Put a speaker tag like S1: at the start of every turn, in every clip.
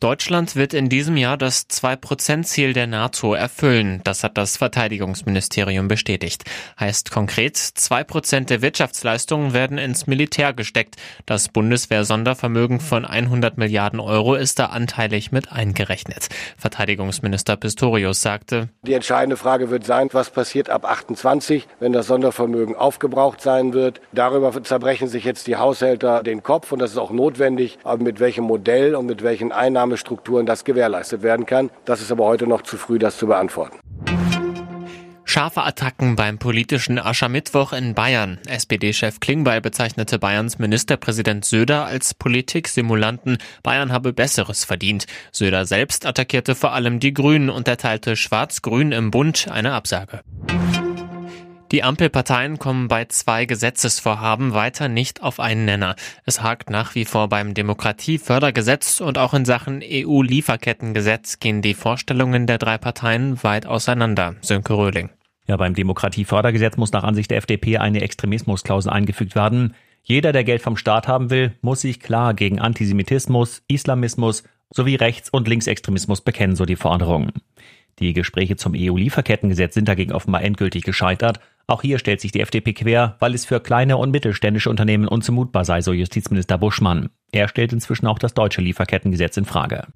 S1: Deutschland wird in diesem Jahr das 2-Prozent-Ziel der NATO erfüllen. Das hat das Verteidigungsministerium bestätigt. Heißt konkret, 2 Prozent der Wirtschaftsleistungen werden ins Militär gesteckt. Das Bundeswehr-Sondervermögen von 100 Milliarden Euro ist da anteilig mit eingerechnet. Verteidigungsminister Pistorius sagte,
S2: Die entscheidende Frage wird sein, was passiert ab 28, wenn das Sondervermögen aufgebraucht sein wird. Darüber zerbrechen sich jetzt die Haushälter den Kopf und das ist auch notwendig. Aber mit welchem Modell und mit welchen Einnahmen Einnahmestrukturen das gewährleistet werden kann. Das ist aber heute noch zu früh, das zu beantworten.
S1: Scharfe Attacken beim politischen Aschermittwoch in Bayern. SPD-Chef Klingbeil bezeichnete Bayerns Ministerpräsident Söder als Politiksimulanten. Bayern habe Besseres verdient. Söder selbst attackierte vor allem die Grünen und erteilte Schwarz-Grün im Bund eine Absage. Die Ampelparteien kommen bei zwei Gesetzesvorhaben weiter nicht auf einen Nenner. Es hakt nach wie vor beim Demokratiefördergesetz und auch in Sachen EU-Lieferkettengesetz gehen die Vorstellungen der drei Parteien weit auseinander. Sönke Röhling.
S3: Ja, beim Demokratiefördergesetz muss nach Ansicht der FDP eine Extremismusklausel eingefügt werden. Jeder, der Geld vom Staat haben will, muss sich klar gegen Antisemitismus, Islamismus sowie Rechts- und Linksextremismus bekennen, so die Forderung. Die Gespräche zum EU-Lieferkettengesetz sind dagegen offenbar endgültig gescheitert. Auch hier stellt sich die FDP quer, weil es für kleine und mittelständische Unternehmen unzumutbar sei, so Justizminister Buschmann. Er stellt inzwischen auch das deutsche Lieferkettengesetz in Frage.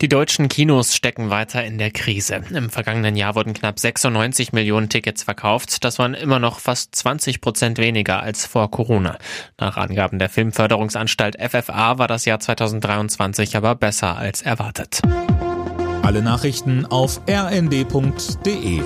S1: Die deutschen Kinos stecken weiter in der Krise. Im vergangenen Jahr wurden knapp 96 Millionen Tickets verkauft. Das waren immer noch fast 20 Prozent weniger als vor Corona. Nach Angaben der Filmförderungsanstalt FFA war das Jahr 2023 aber besser als erwartet.
S4: Alle Nachrichten auf rnd.de